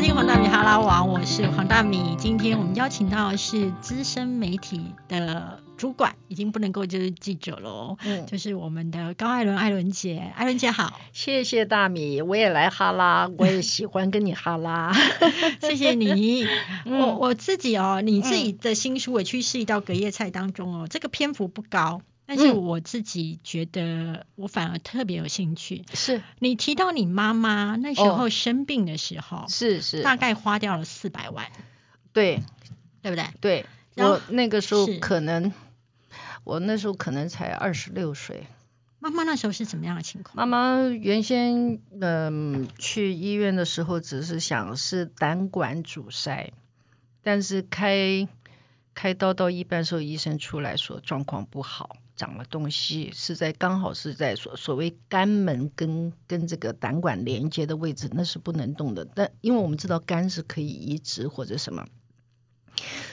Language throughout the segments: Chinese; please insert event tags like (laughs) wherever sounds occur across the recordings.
收听黄大米哈拉王，我是黄大米。今天我们邀请到的是资深媒体的主管，已经不能够就是记者喽，嗯，就是我们的高艾伦，艾伦姐，艾伦姐好，谢谢大米，我也来哈拉，我也喜欢跟你哈拉，(laughs) 谢谢你。我我自己哦，你自己的新书《委屈是一道隔夜菜》当中哦，这个篇幅不高。但是我自己觉得，我反而特别有兴趣。是你提到你妈妈那时候生病的时候，是是，大概花掉了四百万，对对不对？对，我那个时候可能，我那时候可能才二十六岁。妈妈那时候是怎么样的情况？妈妈原先嗯去医院的时候，只是想是胆管阻塞，但是开开刀到一半时候，医生出来说状况不好。长了东西是在刚好是在所所谓肝门跟跟这个胆管连接的位置，那是不能动的。但因为我们知道肝是可以移植或者什么，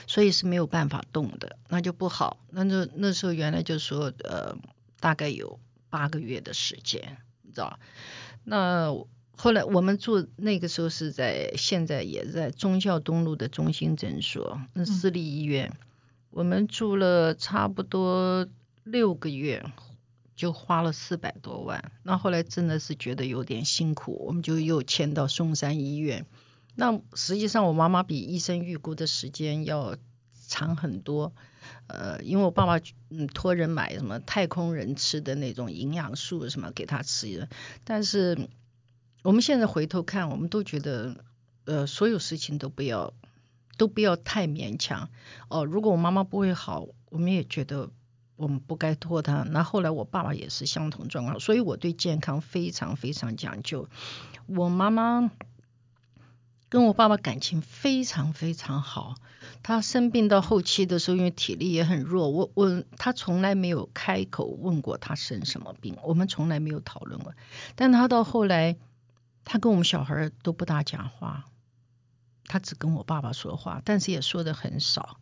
所以是没有办法动的，那就不好。那就那时候原来就说呃大概有八个月的时间，你知道？那后来我们住那个时候是在现在也在忠孝东路的中心诊所，那私立医院，我们住了差不多。六个月就花了四百多万，那后来真的是觉得有点辛苦，我们就又迁到松山医院。那实际上我妈妈比医生预估的时间要长很多，呃，因为我爸爸嗯托人买什么太空人吃的那种营养素什么给他吃，但是我们现在回头看，我们都觉得呃所有事情都不要都不要太勉强哦。如果我妈妈不会好，我们也觉得。我们不该拖他。那后来我爸爸也是相同状况，所以我对健康非常非常讲究。我妈妈跟我爸爸感情非常非常好。他生病到后期的时候，因为体力也很弱，我我他从来没有开口问过他生什么病，我们从来没有讨论过。但他到后来，他跟我们小孩都不大讲话，他只跟我爸爸说话，但是也说的很少。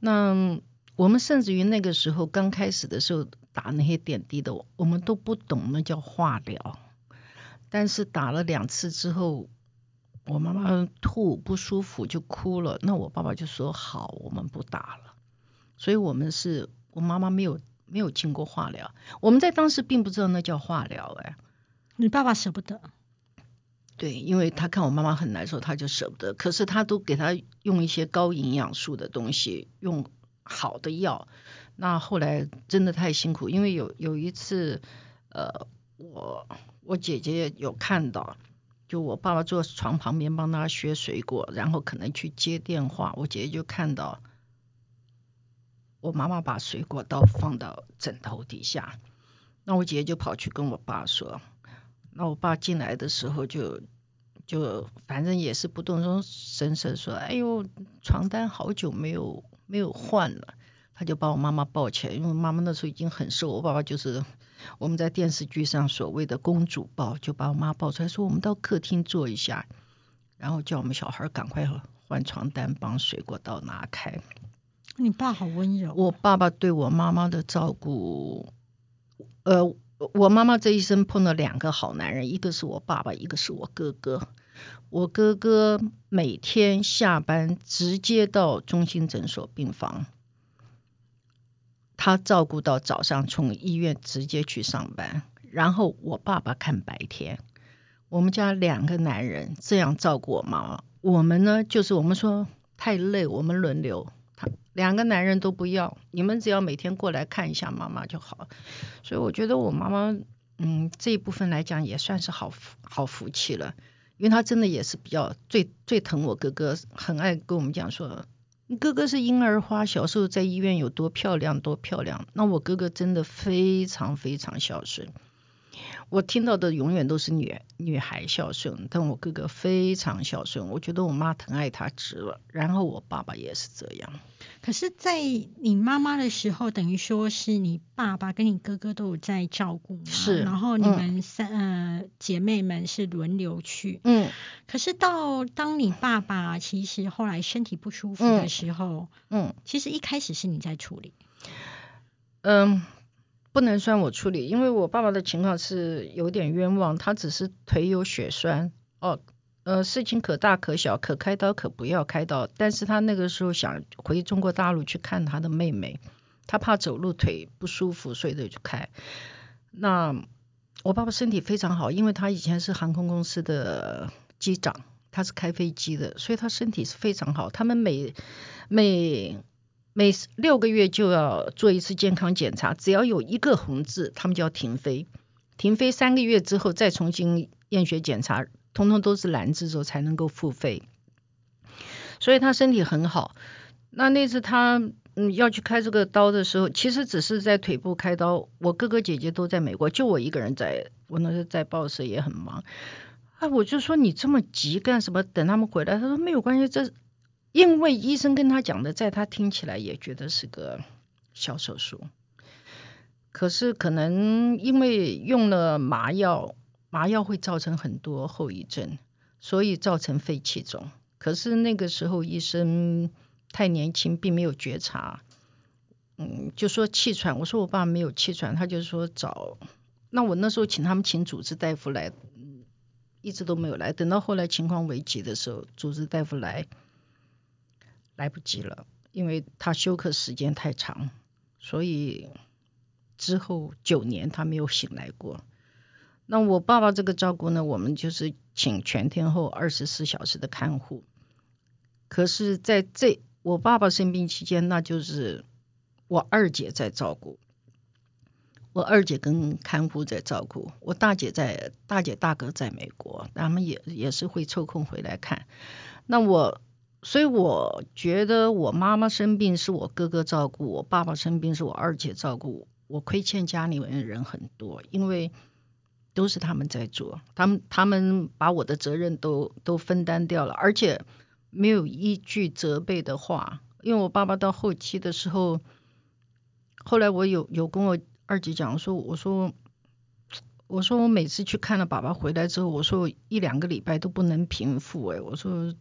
那。我们甚至于那个时候刚开始的时候打那些点滴的，我们都不懂那叫化疗。但是打了两次之后，我妈妈吐不舒服就哭了，那我爸爸就说好，我们不打了。所以我们是我妈妈没有没有经过化疗，我们在当时并不知道那叫化疗哎。你爸爸舍不得？对，因为他看我妈妈很难受，他就舍不得。可是他都给他用一些高营养素的东西用。好的药，那后来真的太辛苦，因为有有一次，呃，我我姐姐有看到，就我爸爸坐床旁边帮他削水果，然后可能去接电话，我姐姐就看到我妈妈把水果刀放到枕头底下，那我姐姐就跑去跟我爸说，那我爸进来的时候就就反正也是不动声声色说，哎呦，床单好久没有。没有换了，他就把我妈妈抱起来，因为妈妈那时候已经很瘦。我爸爸就是我们在电视剧上所谓的公主抱，就把我妈抱出来，说我们到客厅坐一下，然后叫我们小孩赶快换床单，帮水果刀拿开。你爸好温柔。我爸爸对我妈妈的照顾，呃，我妈妈这一生碰到两个好男人，一个是我爸爸，一个是我哥哥。我哥哥每天下班直接到中心诊所病房，他照顾到早上，从医院直接去上班，然后我爸爸看白天。我们家两个男人这样照顾我妈妈，我们呢就是我们说太累，我们轮流，他两个男人都不要，你们只要每天过来看一下妈妈就好。所以我觉得我妈妈，嗯，这一部分来讲也算是好好福气了。因为他真的也是比较最最疼我哥哥，很爱跟我们讲说，哥哥是婴儿花，小时候在医院有多漂亮多漂亮。那我哥哥真的非常非常孝顺。我听到的永远都是女女孩孝顺，但我哥哥非常孝顺，我觉得我妈疼爱他值了。然后我爸爸也是这样。可是，在你妈妈的时候，等于说是你爸爸跟你哥哥都有在照顾嘛？是。然后你们三呃姐妹们是轮流去。嗯。可是到当你爸爸其实后来身体不舒服的时候，嗯，其实一开始是你在处理。嗯。不能算我处理，因为我爸爸的情况是有点冤枉，他只是腿有血栓，哦，呃，事情可大可小，可开刀可不要开刀。但是他那个时候想回中国大陆去看他的妹妹，他怕走路腿不舒服，所以就去开。那我爸爸身体非常好，因为他以前是航空公司的机长，他是开飞机的，所以他身体是非常好。他们每每每六个月就要做一次健康检查，只要有一个红字，他们就要停飞。停飞三个月之后再重新验血检查，通通都是蓝字之后才能够复飞。所以他身体很好。那那次他嗯要去开这个刀的时候，其实只是在腿部开刀。我哥哥姐姐都在美国，就我一个人在。我那时候在报社也很忙。啊，我就说你这么急干什么？等他们回来。他说没有关系，这。因为医生跟他讲的，在他听起来也觉得是个小手术，可是可能因为用了麻药，麻药会造成很多后遗症，所以造成肺气肿。可是那个时候医生太年轻，并没有觉察，嗯，就说气喘。我说我爸没有气喘，他就说找。那我那时候请他们请主治大夫来，一直都没有来。等到后来情况危急的时候，主治大夫来。来不及了，因为他休克时间太长，所以之后九年他没有醒来过。那我爸爸这个照顾呢，我们就是请全天候二十四小时的看护。可是在这我爸爸生病期间，那就是我二姐在照顾，我二姐跟看护在照顾，我大姐在大姐大哥在美国，他们也也是会抽空回来看。那我。所以我觉得我妈妈生病是我哥哥照顾，我爸爸生病是我二姐照顾，我亏欠家里面人很多，因为都是他们在做，他们他们把我的责任都都分担掉了，而且没有一句责备的话，因为我爸爸到后期的时候，后来我有有跟我二姐讲说，我说我说我每次去看了爸爸回来之后，我说一两个礼拜都不能平复，哎，我说。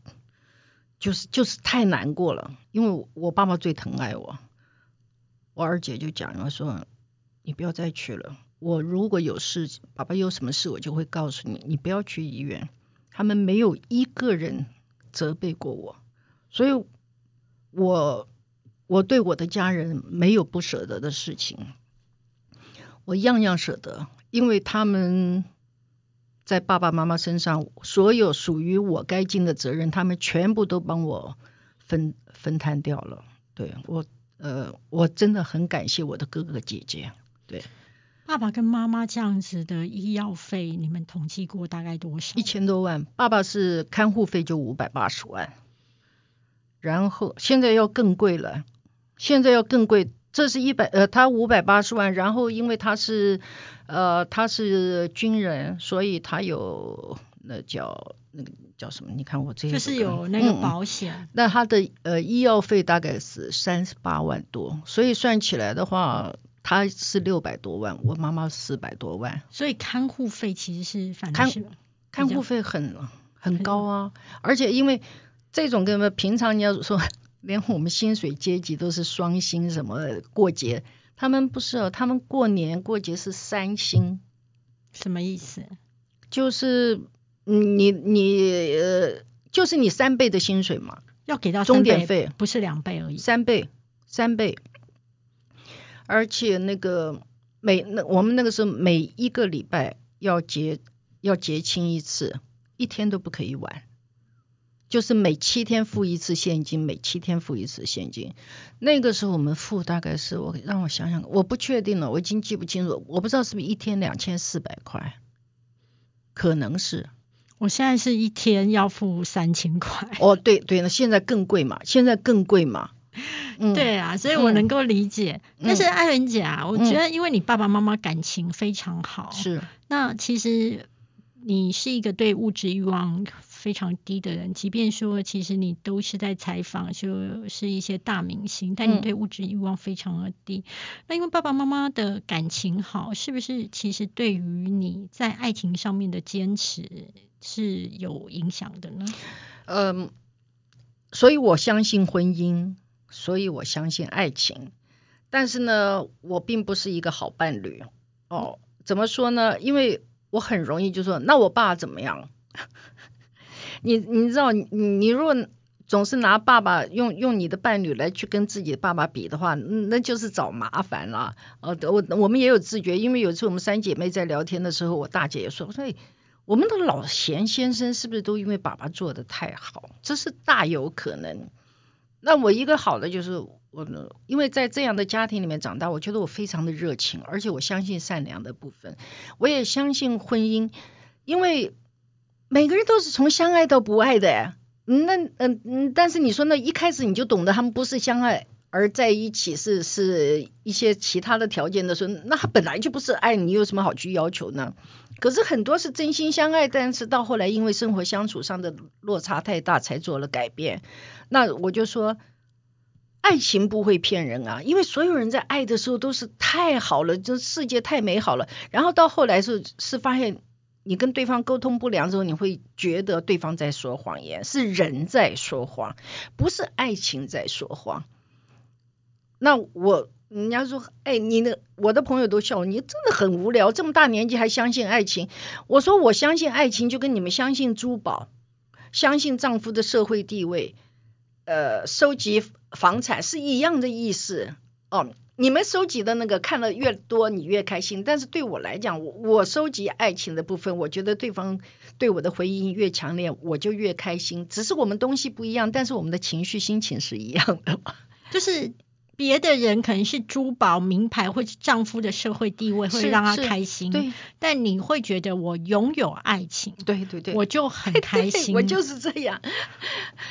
就是就是太难过了，因为我爸爸最疼爱我，我二姐就讲了说，你不要再去了，我如果有事，爸爸有什么事，我就会告诉你，你不要去医院。他们没有一个人责备过我，所以我我对我的家人没有不舍得的事情，我样样舍得，因为他们。在爸爸妈妈身上，所有属于我该尽的责任，他们全部都帮我分分摊掉了。对我，呃，我真的很感谢我的哥哥姐姐。对，爸爸跟妈妈这样子的医药费，你们统计过大概多少？一千多万。爸爸是看护费就五百八十万，然后现在要更贵了，现在要更贵。这是一百呃，他五百八十万，然后因为他是呃他是军人，所以他有那叫那个叫什么？你看我这个就是有那个保险。那他的呃医药费大概是三十八万多，所以算起来的话，他是六百多万，我妈妈四百多万。所以看护费其实是反看看护费很很高啊，而且因为这种跟平常你要说。连我们薪水阶级都是双薪，什么过节，他们不是哦，他们过年过节是三薪，什么意思？就是你你呃，就是你三倍的薪水嘛，要给到钟点费，不是两倍而已，三倍三倍，而且那个每那我们那个时候每一个礼拜要结要结清一次，一天都不可以晚。就是每七天付一次现金，每七天付一次现金。那个时候我们付大概是我让我想想，我不确定了，我已经记不清楚，我不知道是不是一天两千四百块，可能是。我现在是一天要付三千块。哦，对对，那现在更贵嘛，现在更贵嘛。嗯，对啊，所以我能够理解。但是艾伦姐啊，我觉得因为你爸爸妈妈感情非常好，是。那其实你是一个对物质欲望。非常低的人，即便说其实你都是在采访，就是一些大明星，但你对物质欲望非常的低。那因为爸爸妈妈的感情好，是不是其实对于你在爱情上面的坚持是有影响的呢？嗯，所以我相信婚姻，所以我相信爱情，但是呢，我并不是一个好伴侣。哦，怎么说呢？因为我很容易就说，那我爸怎么样？你你知道，你你如果总是拿爸爸用用你的伴侣来去跟自己的爸爸比的话，那就是找麻烦了。呃，我我们也有自觉，因为有一次我们三姐妹在聊天的时候，我大姐也说，我说我们的老贤先生是不是都因为爸爸做的太好？这是大有可能。那我一个好的就是我，因为在这样的家庭里面长大，我觉得我非常的热情，而且我相信善良的部分，我也相信婚姻，因为每个人都是从相爱到不爱的。那嗯嗯，但是你说那一开始你就懂得他们不是相爱而在一起，是是一些其他的条件的时候，那他本来就不是爱你，有什么好去要求呢？可是很多是真心相爱，但是到后来因为生活相处上的落差太大，才做了改变。那我就说，爱情不会骗人啊，因为所有人在爱的时候都是太好了，这世界太美好了。然后到后来是是发现。你跟对方沟通不良之后，你会觉得对方在说谎言，是人在说谎，不是爱情在说谎。那我人家说，哎，你的我的朋友都笑我，你真的很无聊，这么大年纪还相信爱情。我说我相信爱情，就跟你们相信珠宝、相信丈夫的社会地位、呃，收集房产是一样的意思哦。你们收集的那个看了越多，你越开心。但是对我来讲，我我收集爱情的部分，我觉得对方对我的回应越强烈，我就越开心。只是我们东西不一样，但是我们的情绪心情是一样的。(laughs) 就是别的人可能是珠宝、名牌，或者丈夫的社会地位会让他开心，对。但你会觉得我拥有爱情，对对对，我就很 (laughs) 开心。我就是这样，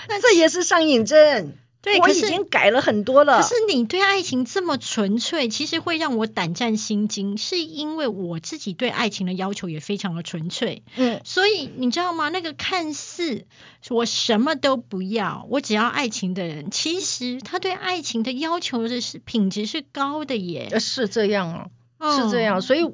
那这也是上瘾症。对，我已经改了很多了。可是你对爱情这么纯粹，其实会让我胆战心惊，是因为我自己对爱情的要求也非常的纯粹。嗯，所以你知道吗？那个看似我什么都不要，我只要爱情的人，其实他对爱情的要求的是品质是高的耶。是这样哦，是这样。所以，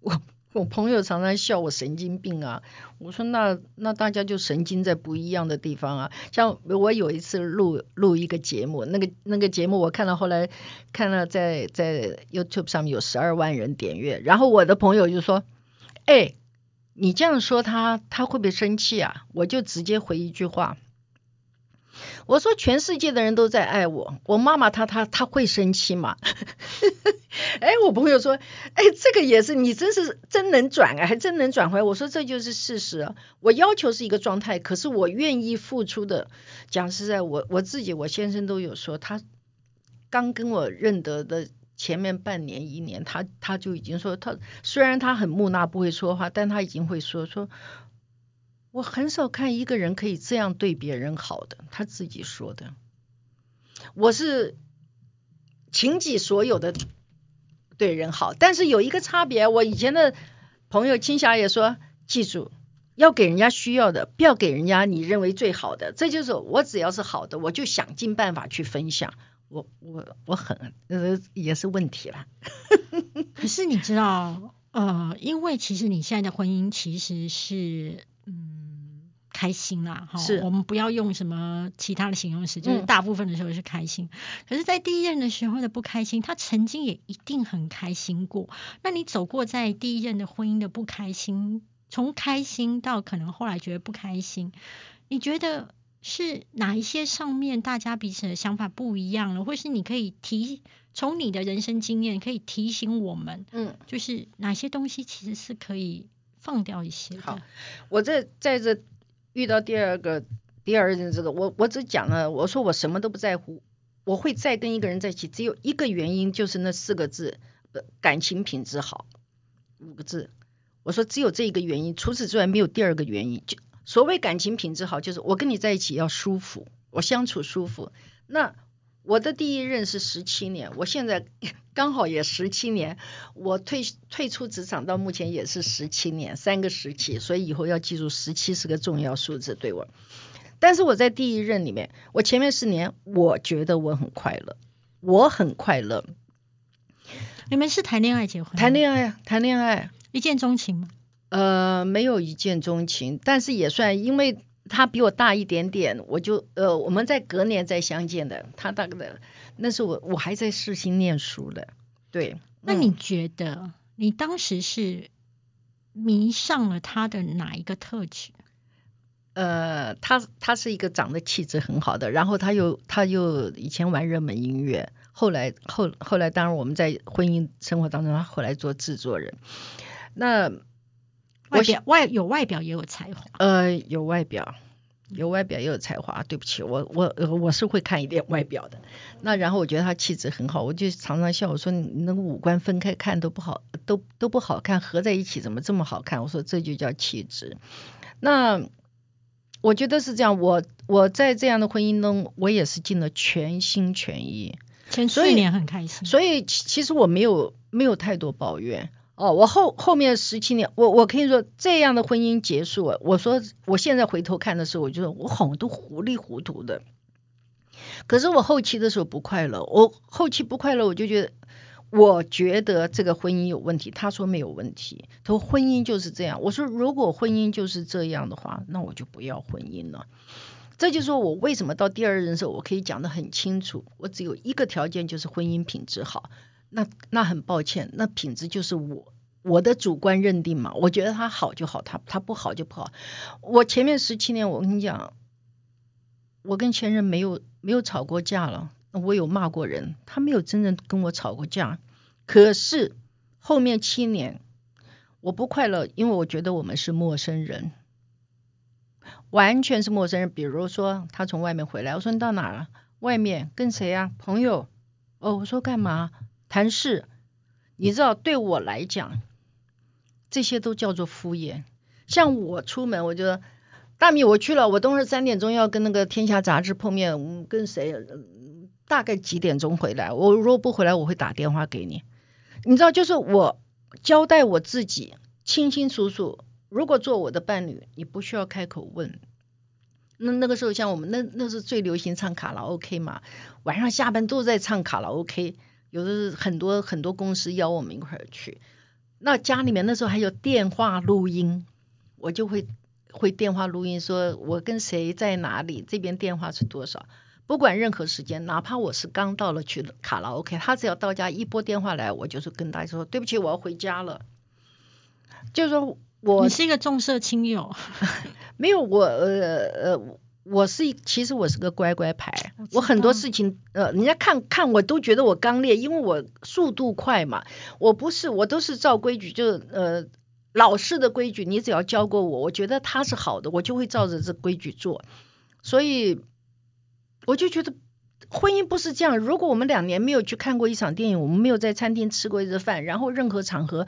我。我朋友常常笑我神经病啊，我说那那大家就神经在不一样的地方啊。像我有一次录录一个节目，那个那个节目我看到后来看了在在 YouTube 上面有十二万人点阅，然后我的朋友就说：“哎，你这样说他他会不会生气啊？”我就直接回一句话。我说全世界的人都在爱我，我妈妈她她她会生气吗？(laughs) 哎，我朋友说，哎，这个也是你真是真能转啊，还真能转回来。我说这就是事实，我要求是一个状态，可是我愿意付出的。讲实在，我我自己我先生都有说，他刚跟我认得的前面半年一年，他他就已经说，他虽然他很木讷不会说话，但他已经会说说。我很少看一个人可以这样对别人好的，他自己说的。我是倾己所有的对人好，但是有一个差别。我以前的朋友青霞也说，记住要给人家需要的，不要给人家你认为最好的。这就是我只要是好的，我就想尽办法去分享。我我我很呃也是问题了。可是你知道呃，因为其实你现在的婚姻其实是。嗯，开心啦，哈，是我们不要用什么其他的形容词，就是大部分的时候是开心。可是，在第一任的时候的不开心，他曾经也一定很开心过。那你走过在第一任的婚姻的不开心，从开心到可能后来觉得不开心，你觉得是哪一些上面大家彼此的想法不一样了，或是你可以提从你的人生经验可以提醒我们，嗯，就是哪些东西其实是可以。放掉一些。好，我这在这遇到第二个第二任这个，我我只讲了，我说我什么都不在乎，我会再跟一个人在一起，只有一个原因，就是那四个字，感情品质好，五个字。我说只有这一个原因，除此之外没有第二个原因。就所谓感情品质好，就是我跟你在一起要舒服，我相处舒服。那我的第一任是十七年，我现在 (laughs) 刚好也十七年，我退退出职场到目前也是十七年，三个时期，所以以后要记住十七是个重要数字对我。但是我在第一任里面，我前面四年我觉得我很快乐，我很快乐。你们是谈恋爱结婚？谈恋爱，谈恋爱，一见钟情吗？呃，没有一见钟情，但是也算，因为。他比我大一点点，我就呃，我们在隔年再相见的。他大概的，那是我我还在世新念书的。对，那你觉得你当时是迷上了他的哪一个特质？呃，他他是一个长得气质很好的，然后他又他又以前玩热门音乐，后来后后来当然我们在婚姻生活当中，他后来做制作人。那外表外有外表也有才华，呃，有外表。有外表也有才华，对不起，我我我是会看一点外表的。那然后我觉得他气质很好，我就常常笑我说你那个五官分开看都不好，都都不好看，合在一起怎么这么好看？我说这就叫气质。那我觉得是这样，我我在这样的婚姻中，我也是尽了全心全意，前四年很开心，所以其实我没有没有太多抱怨。哦，我后后面十七年，我我可以说这样的婚姻结束，我说我现在回头看的时候，我觉得我好多糊里糊涂的。可是我后期的时候不快乐，我后期不快乐，我就觉得我觉得这个婚姻有问题。他说没有问题，他说婚姻就是这样。我说如果婚姻就是这样的话，那我就不要婚姻了。这就是我为什么到第二任的时候，我可以讲得很清楚，我只有一个条件，就是婚姻品质好。那那很抱歉，那品质就是我我的主观认定嘛。我觉得他好就好，他他不好就不好。我前面十七年，我跟你讲，我跟前任没有没有吵过架了。我有骂过人，他没有真正跟我吵过架。可是后面七年我不快乐，因为我觉得我们是陌生人，完全是陌生人。比如说他从外面回来，我说你到哪了？外面跟谁啊？朋友？哦，我说干嘛？谈事，你知道，对我来讲，这些都叫做敷衍。像我出门，我就大米，我去了，我等会儿三点钟要跟那个《天下》杂志碰面，跟谁？大概几点钟回来？我如果不回来，我会打电话给你。你知道，就是我交代我自己，清清楚楚。如果做我的伴侣，你不需要开口问。那那个时候，像我们那那是最流行唱卡拉 OK 嘛，晚上下班都在唱卡拉 OK。有的很多很多公司邀我们一块儿去，那家里面那时候还有电话录音，我就会会电话录音，说我跟谁在哪里，这边电话是多少，不管任何时间，哪怕我是刚到了去卡拉 OK，他只要到家一拨电话来，我就是跟大家说对不起，我要回家了，就是说我你是一个重色轻友，(laughs) 没有我呃呃。我是其实我是个乖乖牌，我很多事情呃，人家看看我都觉得我刚烈，因为我速度快嘛。我不是，我都是照规矩，就是呃老式的规矩。你只要教过我，我觉得他是好的，我就会照着这规矩做。所以我就觉得婚姻不是这样。如果我们两年没有去看过一场电影，我们没有在餐厅吃过一次饭，然后任何场合。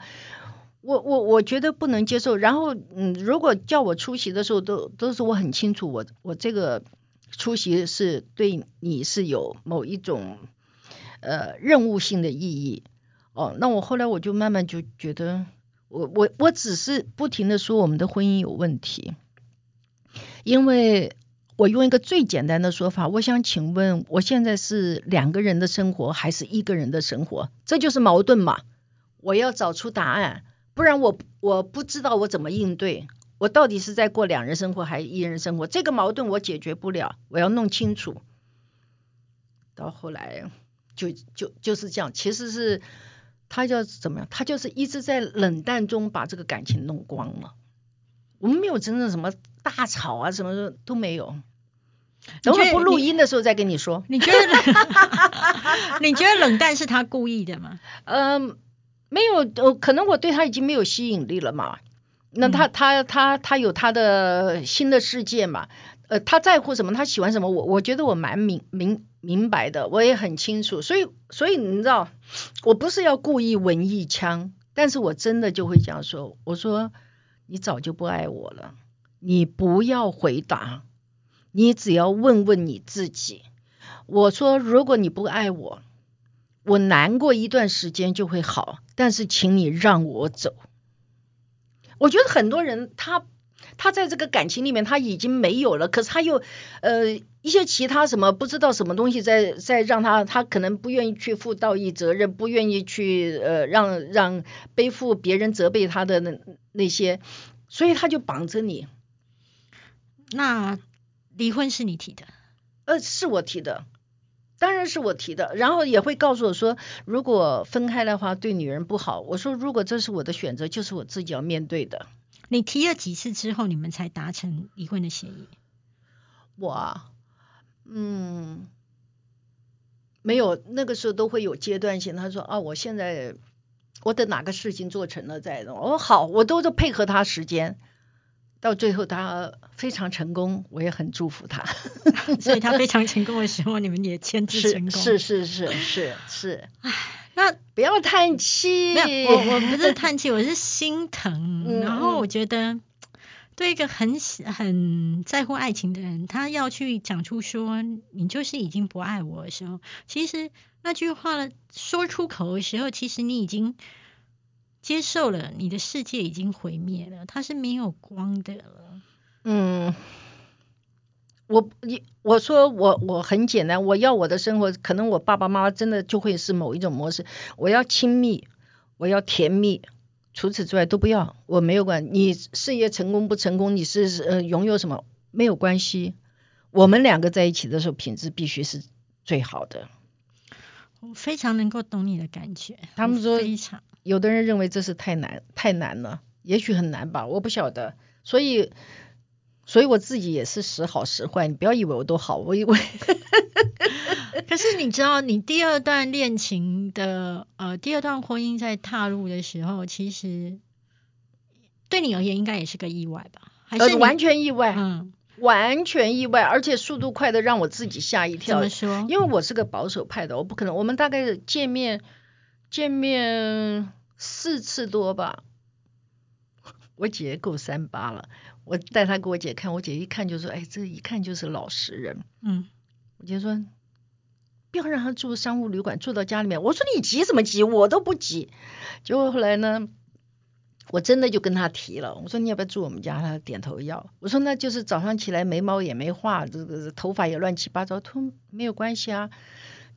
我我我觉得不能接受。然后，嗯，如果叫我出席的时候，都都是我很清楚，我我这个出席是对你是有某一种呃任务性的意义。哦，那我后来我就慢慢就觉得，我我我只是不停的说我们的婚姻有问题，因为我用一个最简单的说法，我想请问，我现在是两个人的生活还是一个人的生活？这就是矛盾嘛？我要找出答案。不然我我不知道我怎么应对，我到底是在过两人生活还是一人生活？这个矛盾我解决不了，我要弄清楚。到后来就就就是这样，其实是他叫怎么样？他就是一直在冷淡中把这个感情弄光了。我们没有真正什么大吵啊，什么都没有。等会不录音的时候再跟你说。你觉得 (laughs) 你觉得冷淡是他故意的吗？嗯。没有，呃，可能我对他已经没有吸引力了嘛。那他他他他有他的新的世界嘛？呃，他在乎什么？他喜欢什么？我我觉得我蛮明明明白的，我也很清楚。所以所以你知道，我不是要故意文艺腔，但是我真的就会这样说。我说你早就不爱我了，你不要回答，你只要问问你自己。我说如果你不爱我。我难过一段时间就会好，但是请你让我走。我觉得很多人他他在这个感情里面他已经没有了，可是他又呃一些其他什么不知道什么东西在在让他他可能不愿意去负道义责任，不愿意去呃让让背负别人责备他的那那些，所以他就绑着你。那离婚是你提的？呃，是我提的。当然是我提的，然后也会告诉我说，如果分开的话对女人不好。我说，如果这是我的选择，就是我自己要面对的。你提了几次之后，你们才达成离婚的协议？我，嗯，没有，那个时候都会有阶段性。他说啊，我现在我等哪个事情做成了再弄。我说好，我都是配合他时间。到最后他非常成功，我也很祝福他。(laughs) 所以他非常成功的时候，你们也签字成功。是是是是是是。唉，那不要叹气。没有，我我不是叹气，我是心疼。然后我觉得，对一个很很在乎爱情的人，他要去讲出说你就是已经不爱我的时候，其实那句话说出口的时候，其实你已经。接受了，你的世界已经毁灭了，它是没有光的了。嗯，我你我说我我很简单，我要我的生活，可能我爸爸妈妈真的就会是某一种模式。我要亲密，我要甜蜜，除此之外都不要。我没有管你事业成功不成功，你是呃拥有什么没有关系。我们两个在一起的时候，品质必须是最好的。我非常能够懂你的感觉。他们说非常。有的人认为这是太难，太难了，也许很难吧，我不晓得。所以，所以我自己也是时好时坏，你不要以为我都好，我以为。(laughs) 可是你知道，你第二段恋情的呃，第二段婚姻在踏入的时候，其实对你而言应该也是个意外吧？还是完全意外？嗯，完全意外，而且速度快的让我自己吓一跳。怎么说？因为我是个保守派的，我不可能。我们大概见面。见面四次多吧，(laughs) 我姐够三八了。我带她给我姐看，我姐一看就说：“哎，这一看就是老实人。”嗯，我姐说：“不要让她住商务旅馆，住到家里面。”我说：“你急什么急？我都不急。”结果后来呢，我真的就跟她提了，我说：“你要不要住我们家？”她点头要。我说：“那就是早上起来眉毛也没画，这个头发也乱七八糟。”他说：“没有关系啊，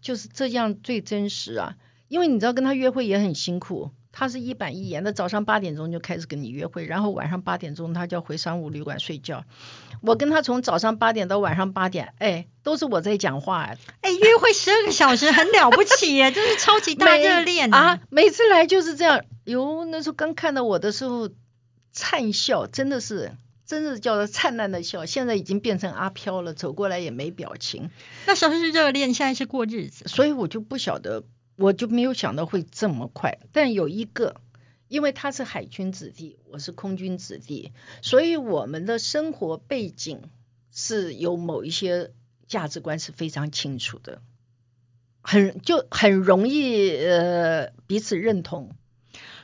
就是这样最真实啊。”因为你知道跟他约会也很辛苦，他是一板一眼的，早上八点钟就开始跟你约会，然后晚上八点钟他就要回商务旅馆睡觉。我跟他从早上八点到晚上八点，哎，都是我在讲话哎，哎，约会十二个小时很了不起耶，真是超级大热恋啊！每次来就是这样，哟，那时候刚看到我的时候灿笑，真的是，真的叫做灿烂的笑，现在已经变成阿飘了，走过来也没表情。那时候是热恋，现在是过日子，所以我就不晓得。我就没有想到会这么快，但有一个，因为他是海军子弟，我是空军子弟，所以我们的生活背景是有某一些价值观是非常清楚的，很就很容易呃彼此认同。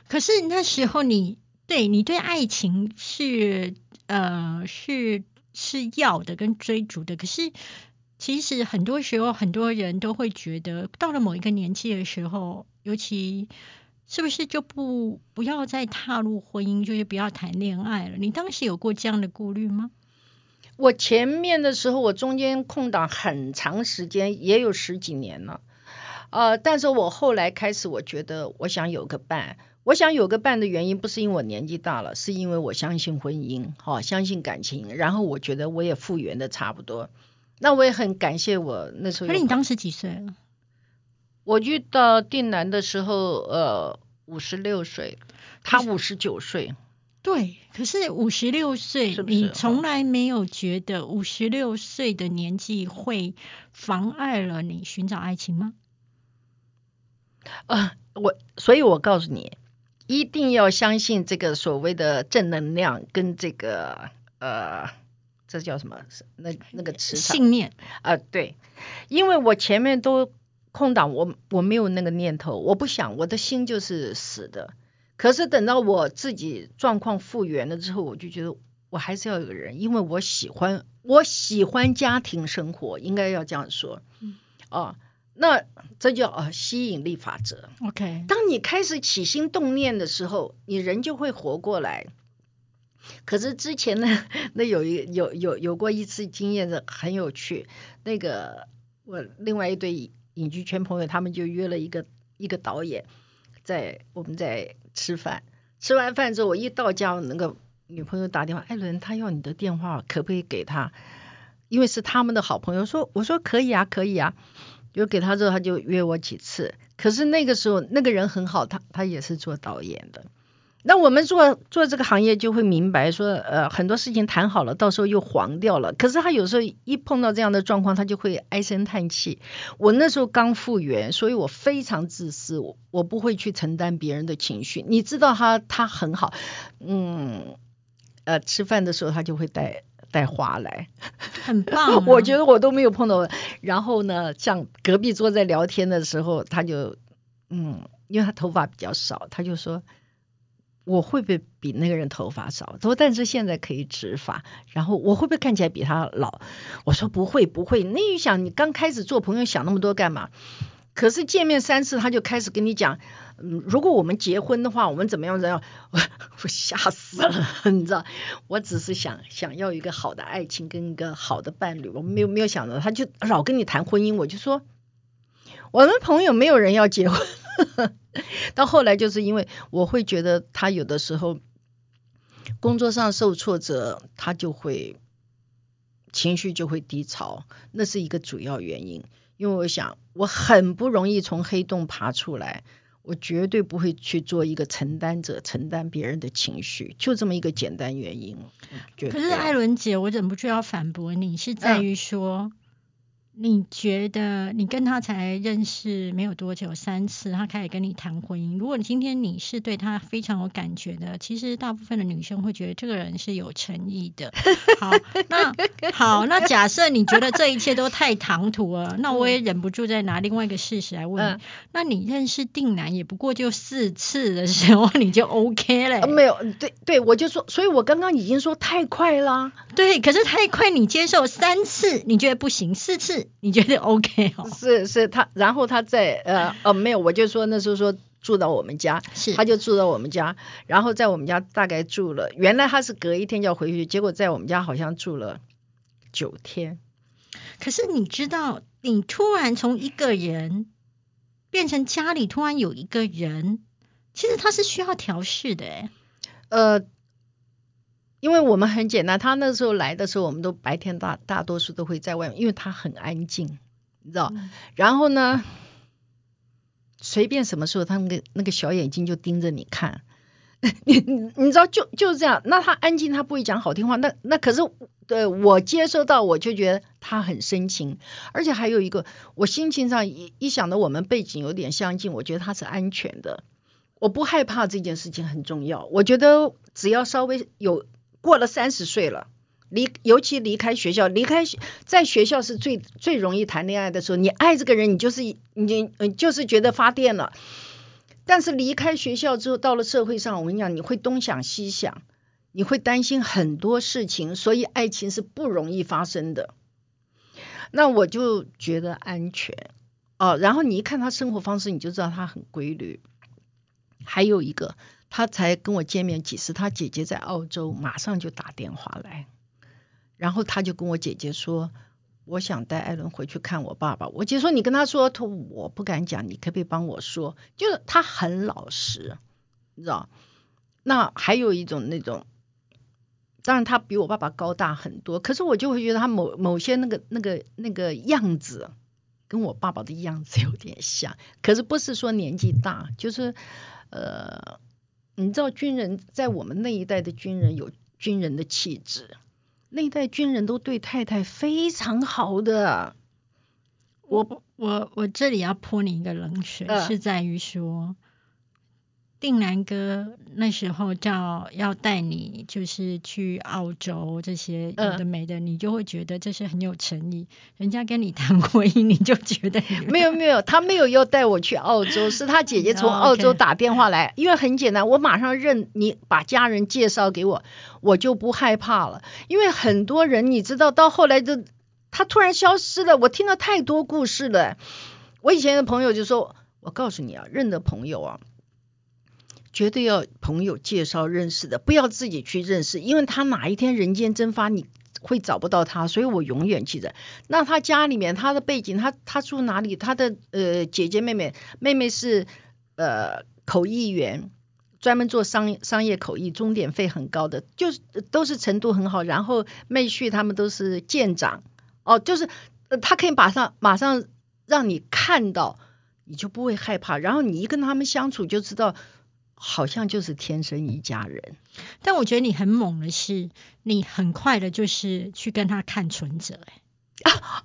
可是那时候你对你对爱情是呃是是要的跟追逐的，可是。其实很多时候，很多人都会觉得，到了某一个年纪的时候，尤其是不是就不不要再踏入婚姻，就是不要谈恋爱了？你当时有过这样的顾虑吗？我前面的时候，我中间空档很长时间，也有十几年了。呃，但是我后来开始，我觉得我想有个伴。我想有个伴的原因，不是因为我年纪大了，是因为我相信婚姻，哈，相信感情。然后我觉得我也复原的差不多。那我也很感谢我那时候。可是你当时几岁了？我遇到定南的时候，呃，五十六岁，他五十九岁。对，可是五十六岁，你从来没有觉得五十六岁的年纪会妨碍了你寻找爱情吗？啊，我，所以我告诉你，一定要相信这个所谓的正能量跟这个呃。这叫什么？那那个磁场信念啊，对，因为我前面都空档，我我没有那个念头，我不想，我的心就是死的。可是等到我自己状况复原了之后，我就觉得我还是要有个人，因为我喜欢，我喜欢家庭生活，应该要这样说。嗯，啊，那这叫啊吸引力法则。OK，当你开始起心动念的时候，你人就会活过来。可是之前呢，那有一有有有过一次经验的很有趣。那个我另外一对影剧圈朋友，他们就约了一个一个导演，在我们在吃饭。吃完饭之后，我一到家，那个女朋友打电话，艾伦，他要你的电话，可不可以给他？因为是他们的好朋友，说我说可以啊，可以啊。就给他之后，他就约我几次。可是那个时候那个人很好，他他也是做导演的。那我们做做这个行业就会明白说，呃，很多事情谈好了，到时候又黄掉了。可是他有时候一碰到这样的状况，他就会唉声叹气。我那时候刚复原，所以我非常自私，我我不会去承担别人的情绪。你知道他他很好，嗯，呃，吃饭的时候他就会带带花来，很棒。(laughs) 我觉得我都没有碰到。然后呢，像隔壁桌在聊天的时候，他就嗯，因为他头发比较少，他就说。我会不会比那个人头发少？他说，但是现在可以植发。然后我会不会看起来比他老？我说不会不会。那你想，你刚开始做朋友想那么多干嘛？可是见面三次他就开始跟你讲，嗯，如果我们结婚的话，我们怎么样怎样？我 (laughs) 我吓死了，(laughs) 你知道？我只是想想要一个好的爱情跟一个好的伴侣，我没有没有想到，他就老跟你谈婚姻。我就说，我们朋友没有人要结婚。(laughs) 到后来，就是因为我会觉得他有的时候工作上受挫折，他就会情绪就会低潮，那是一个主要原因。因为我想，我很不容易从黑洞爬出来，我绝对不会去做一个承担者，承担别人的情绪，就这么一个简单原因。可是艾伦姐，我忍不住要反驳你，是在于说。你觉得你跟他才认识没有多久，三次他开始跟你谈婚姻。如果你今天你是对他非常有感觉的，其实大部分的女生会觉得这个人是有诚意的。(laughs) 好，那好，那假设你觉得这一切都太唐突了，(laughs) 那我也忍不住再拿另外一个事实来问：那你认识定南也不过就四次的时候，你就 OK 了？没有，对对，我就说，所以我刚刚已经说太快啦。对，可是太快，你接受三次，你觉得不行，四次。你觉得 OK 哦？是是，他然后他在呃哦没有，我就说那时候说住到我们家，是他就住到我们家，然后在我们家大概住了，原来他是隔一天就要回去，结果在我们家好像住了九天。可是你知道，你突然从一个人变成家里突然有一个人，其实他是需要调试的，哎，呃。因为我们很简单，他那时候来的时候，我们都白天大大多数都会在外面，因为他很安静，你知道。然后呢，随便什么时候，他那个那个小眼睛就盯着你看，你 (laughs) 你你知道，就就是这样。那他安静，他不会讲好听话。那那可是，对我接收到，我就觉得他很深情。而且还有一个，我心情上一一想到我们背景有点相近，我觉得他是安全的。我不害怕这件事情很重要。我觉得只要稍微有。过了三十岁了，离尤其离开学校，离开在学校是最最容易谈恋爱的时候。你爱这个人，你就是你嗯，就是觉得发电了。但是离开学校之后，到了社会上，我跟你讲，你会东想西想，你会担心很多事情，所以爱情是不容易发生的。那我就觉得安全哦。然后你一看他生活方式，你就知道他很规律。还有一个。他才跟我见面几次，他姐姐在澳洲，马上就打电话来，然后他就跟我姐姐说：“我想带艾伦回去看我爸爸。”我姐说：“你跟他说，他我不敢讲，你可不可以帮我说？”就是他很老实，你知道？那还有一种那种，当然他比我爸爸高大很多，可是我就会觉得他某某些那个那个那个样子，跟我爸爸的样子有点像，可是不是说年纪大，就是呃。你知道军人在我们那一代的军人有军人的气质，那一代军人都对太太非常好的。我我我这里要泼你一个冷水，是在于说。定南哥那时候叫要带你，就是去澳洲这些有的没的，你就会觉得这是很有诚意。人家跟你谈婚姻，你就觉得没有没有，他没有要带我去澳洲，是他姐姐从澳洲打电话来，因为很简单，我马上认你把家人介绍给我，我就不害怕了。因为很多人你知道，到后来就他突然消失了，我听到太多故事了。我以前的朋友就说，我告诉你啊，认的朋友啊。绝对要朋友介绍认识的，不要自己去认识，因为他哪一天人间蒸发，你会找不到他。所以我永远记得。那他家里面他的背景，他他住哪里？他的呃姐姐妹妹，妹妹是呃口译员，专门做商商业口译，钟点费很高的，就是都是程度很好。然后妹婿他们都是舰长，哦，就是他可以马上马上让你看到，你就不会害怕。然后你一跟他们相处就知道。好像就是天生一家人。但我觉得你很猛的是，你很快的就是去跟他看存折、欸，啊，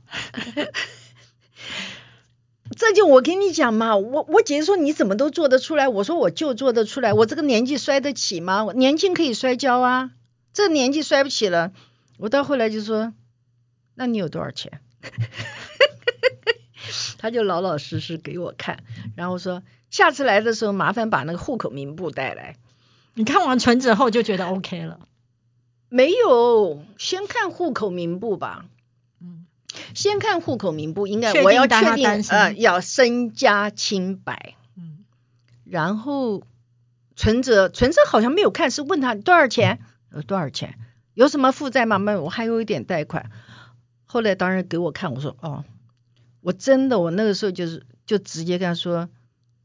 (laughs) 这就我跟你讲嘛，我我姐姐说你怎么都做得出来，我说我就做得出来，我这个年纪摔得起吗？我年轻可以摔跤啊，这年纪摔不起了。我到后来就说，那你有多少钱？(laughs) 他就老老实实给我看，然后说下次来的时候麻烦把那个户口名簿带来。你看完存折后就觉得 OK 了？没有，先看户口名簿吧。嗯，先看户口名簿，应该我要确定呃要身家清白，嗯，然后存折存折好像没有看，是问他多少钱？呃多少钱？有什么负债吗？没有，我还有一点贷款。后来当然给我看，我说哦，我真的我那个时候就是就直接跟他说，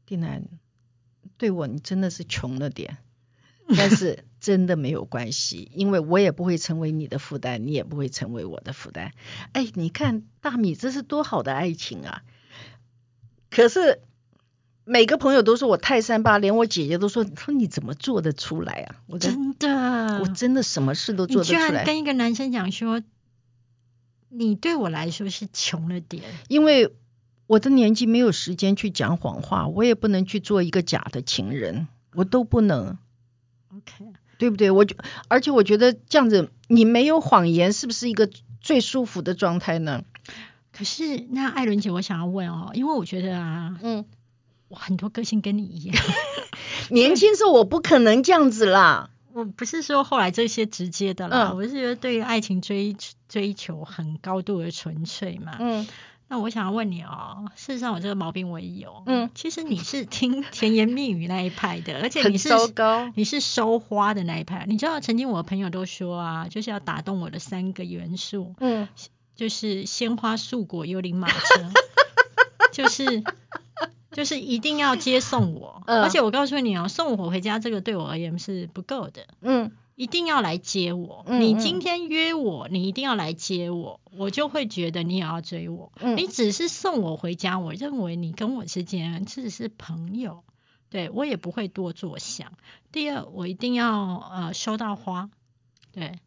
丁楠，对我你真的是穷了点，但是 (laughs) 真的没有关系，因为我也不会成为你的负担，你也不会成为我的负担。哎，你看大米，这是多好的爱情啊！可是每个朋友都说我太三八，连我姐姐都说，说你怎么做得出来啊？我真真的，我真的什么事都做得出来，跟一个男生讲说，你对我来说是穷了点，因为我的年纪没有时间去讲谎话，我也不能去做一个假的情人，我都不能。OK，对不对？我就而且我觉得这样子，你没有谎言，是不是一个最舒服的状态呢？可是那艾伦姐，我想要问哦，因为我觉得啊，嗯，我很多个性跟你一样，(laughs) 年轻时候我不可能这样子啦。我不是说后来这些直接的啦，嗯我是觉得对于爱情追追求很高度的纯粹嘛。嗯那我想要问你哦，事实上我这个毛病我也有，嗯，其实你是听 (laughs) 甜言蜜语那一派的，而且你是。你是收花的那一派。你知道曾经我的朋友都说啊，就是要打动我的三个元素，嗯，就是鲜花、素果、幽灵马车，(laughs) 就是就是一定要接送我。嗯而且我告诉你哦，送我回家这个对我而言是不够的。嗯一定要来接我，嗯嗯你今天约我，你一定要来接我，我就会觉得你也要追我。嗯。你只是送我回家，我认为你跟我之间只是朋友，对我也不会多做想。第二，我一定要呃收到花，对，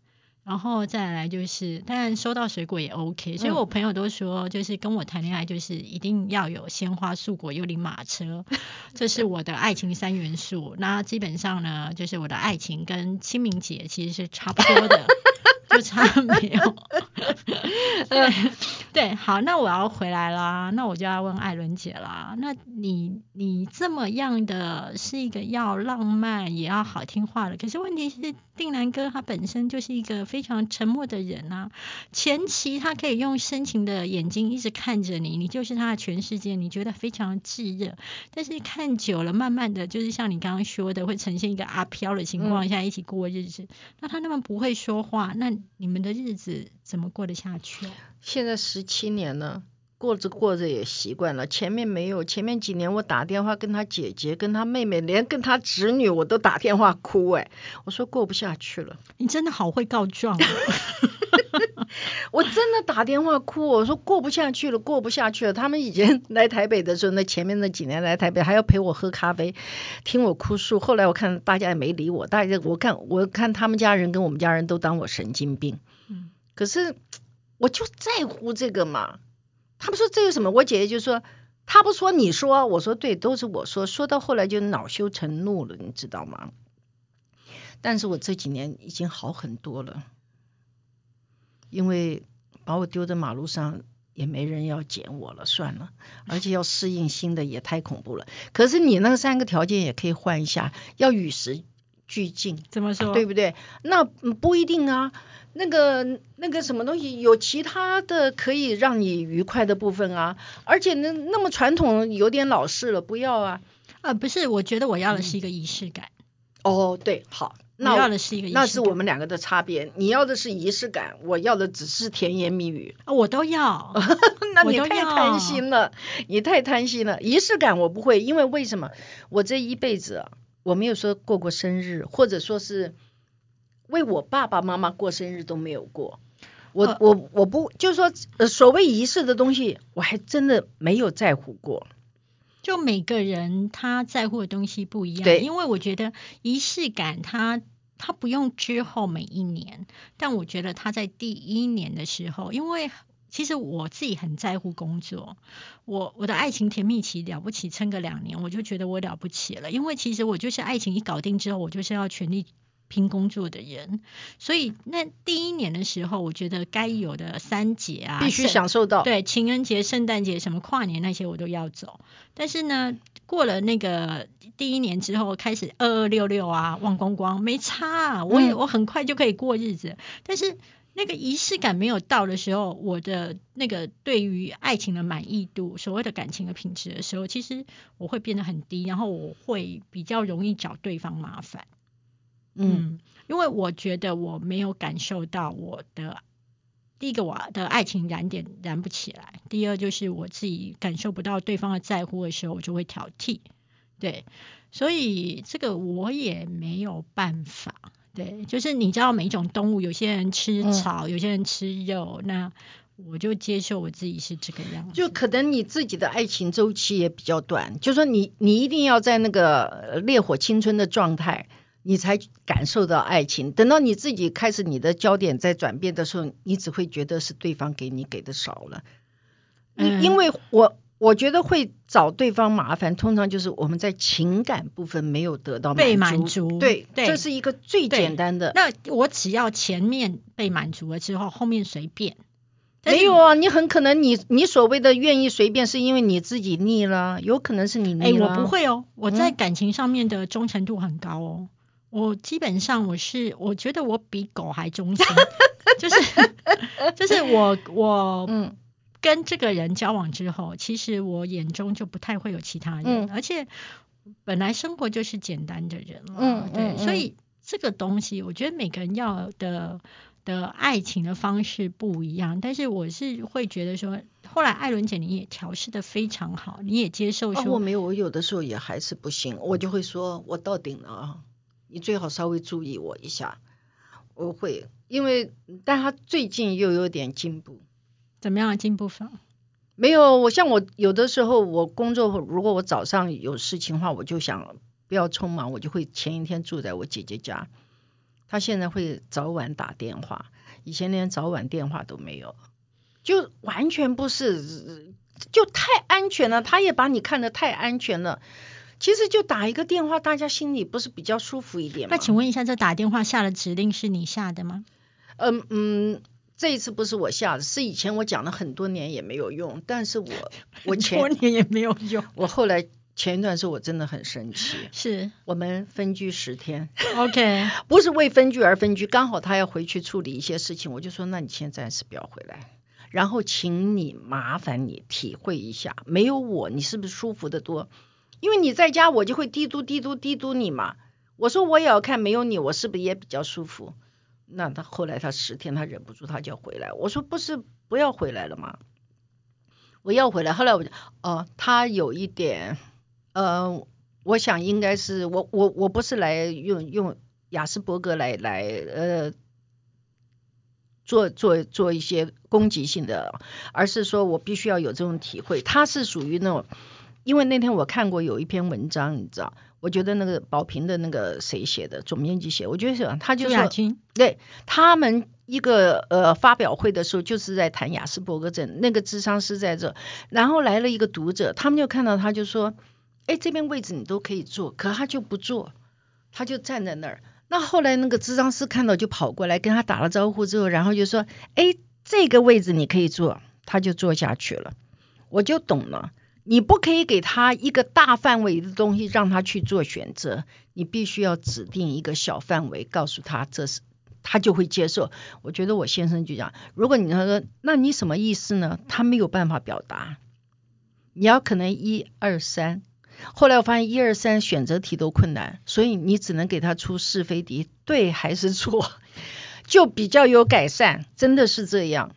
然后再来就是，当然收到水果也 OK。所以嗯我朋友都说，就是跟我谈恋爱就是一定要有鲜花、素果、幽灵马车，这是我的爱情三元素。那基本上呢，就是我的爱情跟清明节其实是差不多的，(laughs) 就差没有。(laughs) 对对，好，那我要回来啦，那我就要问艾伦姐啦。那你你这么样的是一个要浪漫也要好听话的，可是问题是定南哥他本身就是一个非常沉默的人啊。前期他可以用深情的眼睛一直看着你，你就是他的全世界，你觉得非常炙热。但是看久了，慢慢的就是像你刚刚说的，会呈现一个阿飘的情况下一起过日子。那他那么不会说话，那你们的日子怎么过得下去啊？现在十七年了，过着过着也习惯了。前面没有，前面几年我打电话跟他姐姐、跟他妹妹，连跟他侄女我都打电话哭哎，我说过不下去了。你真的好会告状哦！(laughs) (laughs) 我真的打电话哭，我说过不下去了，过不下去了。他们以前来台北的时候，那前面那几年来台北还要陪我喝咖啡，听我哭诉。后来我看大家也没理我，大家我看我看他们家人跟我们家人都当我神经病。嗯，可是我就在乎这个嘛。他们说这有什么？我姐姐就说。他不说你说，我说对，都是我说，说到后来就恼羞成怒了，你知道吗？但是我这几年已经好很多了。因为把我丢在马路上，也没人要捡我了，算了，而且要适应新的也太恐怖了。可是你那三个条件也可以换一下，要与时俱进，怎么说？对不对？那嗯不一定啊。那个那个什么东西，有其他的可以让你愉快的部分啊，而且那那么传统，有点老式了，不要啊。啊，不是，我觉得我要的是一个仪式感。哦，对，好，我那要的是一个仪式感，那是我们两个的差别。你要的是仪式感，我要的只是甜言蜜语。啊，我都要。(laughs) 那你太贪心了，你太贪心了。仪式感我不会，因为为什么？我这一辈子啊，我没有说过过生日，或者说是为我爸爸妈妈过生日都没有过。我、呃我我不就是说，呃，所谓仪式的东西，我还真的没有在乎过。就每个人他在乎的东西不一样。对，因为我觉得仪式感，他他不用之后每一年，但我觉得他在第一年的时候，因为其实我自己很在乎工作，我我的爱情甜蜜期了不起撑个两年，我就觉得我了不起了，因为其实我就是爱情一搞定之后，我就是要全力。拼工作的人，所以那第一年的时候，我觉得该有的三节啊，必须享受到。对，情人节、圣诞节、什么跨年那些我都要走。但是呢，过了那个第一年之后，开始二二六六啊，忘光光，没差，我也我很快就可以过日子。但是那个仪式感没有到的时候，我的那个对于爱情的满意度，所谓的感情的品质的时候，其实我会变得很低，然后我会比较容易找对方麻烦。嗯，因为我觉得我没有感受到我的第一个我的爱情燃点燃不起来，第二就是我自己感受不到对方的在乎的时候，我就会挑剔，对，所以这个我也没有办法，对，就是你知道每一种动物，有些人吃草，有些人吃肉，那我就接受我自己是这个样子，就可能你自己的爱情周期也比较短，就说你你一定要在那个烈火青春的状态。你才感受到爱情。等到你自己开始你的焦点在转变的时候，你只会觉得是对方给你给的少了。因因为我我觉得会找对方麻烦，通常就是我们在情感部分没有得到被满足。对，这是一个最简单的。那我只要前面被满足了之后，后面随便。没有啊，你很可能你你所谓的愿意随便，是因为你自己腻了，有可能是你腻了。哎，我不会哦，我在感情上面的忠诚度很高哦。我基本上我是，我觉得我比狗还忠心，(laughs) 就是就是我我嗯。跟这个人交往之后，其实我眼中就不太会有其他人，而且本来生活就是简单的人了，嗯对，所以这个东西我觉得每个人要的的爱情的方式不一样，但是我是会觉得说，后来艾伦姐你也调试的非常好，你也接受说，我没有，我有的时候也还是不行，我就会说我到顶了啊。你最好稍微注意我一下，我会，因为但他最近又有点进步，怎么样进步法？没有，我像我有的时候我工作，如果我早上有事情的话，我就想不要匆忙，我就会前一天住在我姐姐家。他现在会早晚打电话，以前连早晚电话都没有，就完全不是，就太安全了。他也把你看得太安全了。其实就打一个电话，大家心里不是比较舒服一点吗？那请问一下，这打电话下的指令是你下的吗？嗯嗯，这一次不是我下的，是以前我讲了很多年也没有用，但是我 (laughs) 我前多年也没有用。我后来前一段时候我真的很生气，是我们分居十天，OK，(laughs) 不是为分居而分居，刚好他要回去处理一些事情，我就说那你先暂时不要回来，然后请你麻烦你体会一下，没有我你是不是舒服的多？因为你在家，我就会嘀嘟嘀嘟嘀嘟你嘛。我说我也要看，没有你，我是不是也比较舒服？那他后来他十天他忍不住他就要回来。我说不是不要回来了吗？我要回来。后来我就哦，他有一点呃，我想应该是我我我不是来用用雅斯伯格来来呃做做做一些攻击性的，而是说我必须要有这种体会。他是属于那种。因为那天我看过有一篇文章，你知道，我觉得那个宝瓶的那个谁写的，总编辑写，我觉得是他就说，对他们一个呃发表会的时候，就是在谈雅斯伯格症，那个智商是在这，然后来了一个读者，他们就看到他就说，哎，这边位置你都可以坐，可他就不坐，他就站在那儿。那后来那个智商师看到就跑过来跟他打了招呼之后，然后就说，哎，这个位置你可以坐，他就坐下去了，我就懂了。你不可以给他一个大范围的东西让他去做选择，你必须要指定一个小范围，告诉他这是他就会接受。我觉得我先生就讲，如果你他说那你什么意思呢？他没有办法表达。你要可能一二三，后来我发现一二三选择题都困难，所以你只能给他出是非题，对还是错，(laughs) 就比较有改善，真的是这样。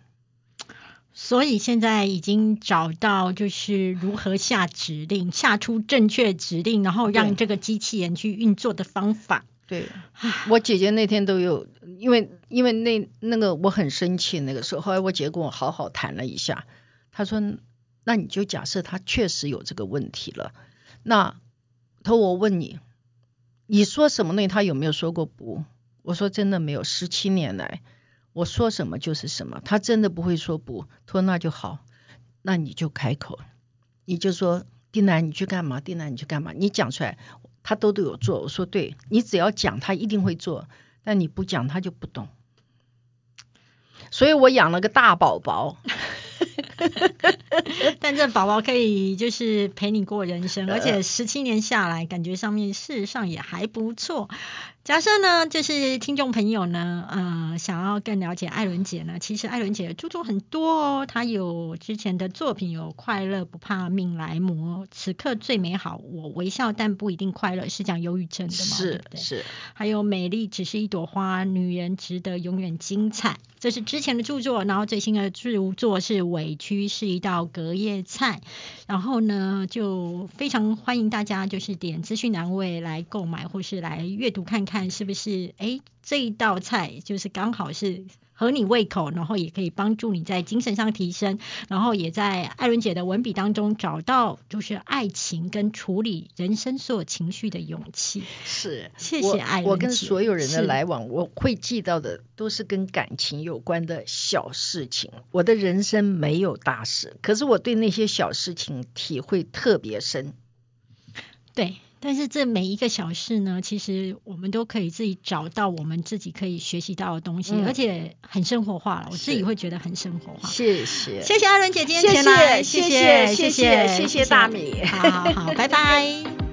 所以现在已经找到就是如何下指令，下出正确指令，然后让这个机器人去运作的方法。对，我姐姐那天都有，因为因为那那个我很生气那个时候，后来我姐跟我好好谈了一下，她说那你就假设他确实有这个问题了。那他我问你，你说什么东西他有没有说过不？我说真的没有，十七年来我说什么就是什么，他真的不会说不。他说那就好，那你就开口，你就说丁楠你去干嘛？丁楠你去干嘛？你讲出来，他都都有做。我说对，你只要讲他一定会做，但你不讲他就不懂。所以我养了个大宝宝。(laughs) 但这宝宝可以就是陪你过人生，而且十七年下来，感觉上面事实上也还不错。假设呢，就是听众朋友呢，呃，想要更了解艾伦姐呢，其实艾伦姐著作很多哦，她有之前的作品有《快乐不怕命来磨》，此刻最美好，我微笑但不一定快乐，是讲忧郁症的嘛？是是。还有美丽只是一朵花，女人值得永远精彩，这是之前的著作，然后最新的著作是委屈是一道隔夜菜，然后呢，就非常欢迎大家就是点资讯栏位来购买或是来阅读看。看是不是哎，这一道菜就是刚好是合你胃口，然后也可以帮助你在精神上提升，然后也在艾伦姐的文笔当中找到就是爱情跟处理人生所有情绪的勇气。是，谢谢艾伦姐。我跟所有人的来往，我会记到的都是跟感情有关的小事情。我的人生没有大事，可是我对那些小事情体会特别深。对。但是这每一个小事呢，其实我们都可以自己找到我们自己可以学习到的东西，而且很生活化了。我自己会觉得很生活化。谢谢，谢谢阿伦姐今天前来，谢谢，谢谢，谢谢，谢谢大米。好好好，拜拜。(laughs)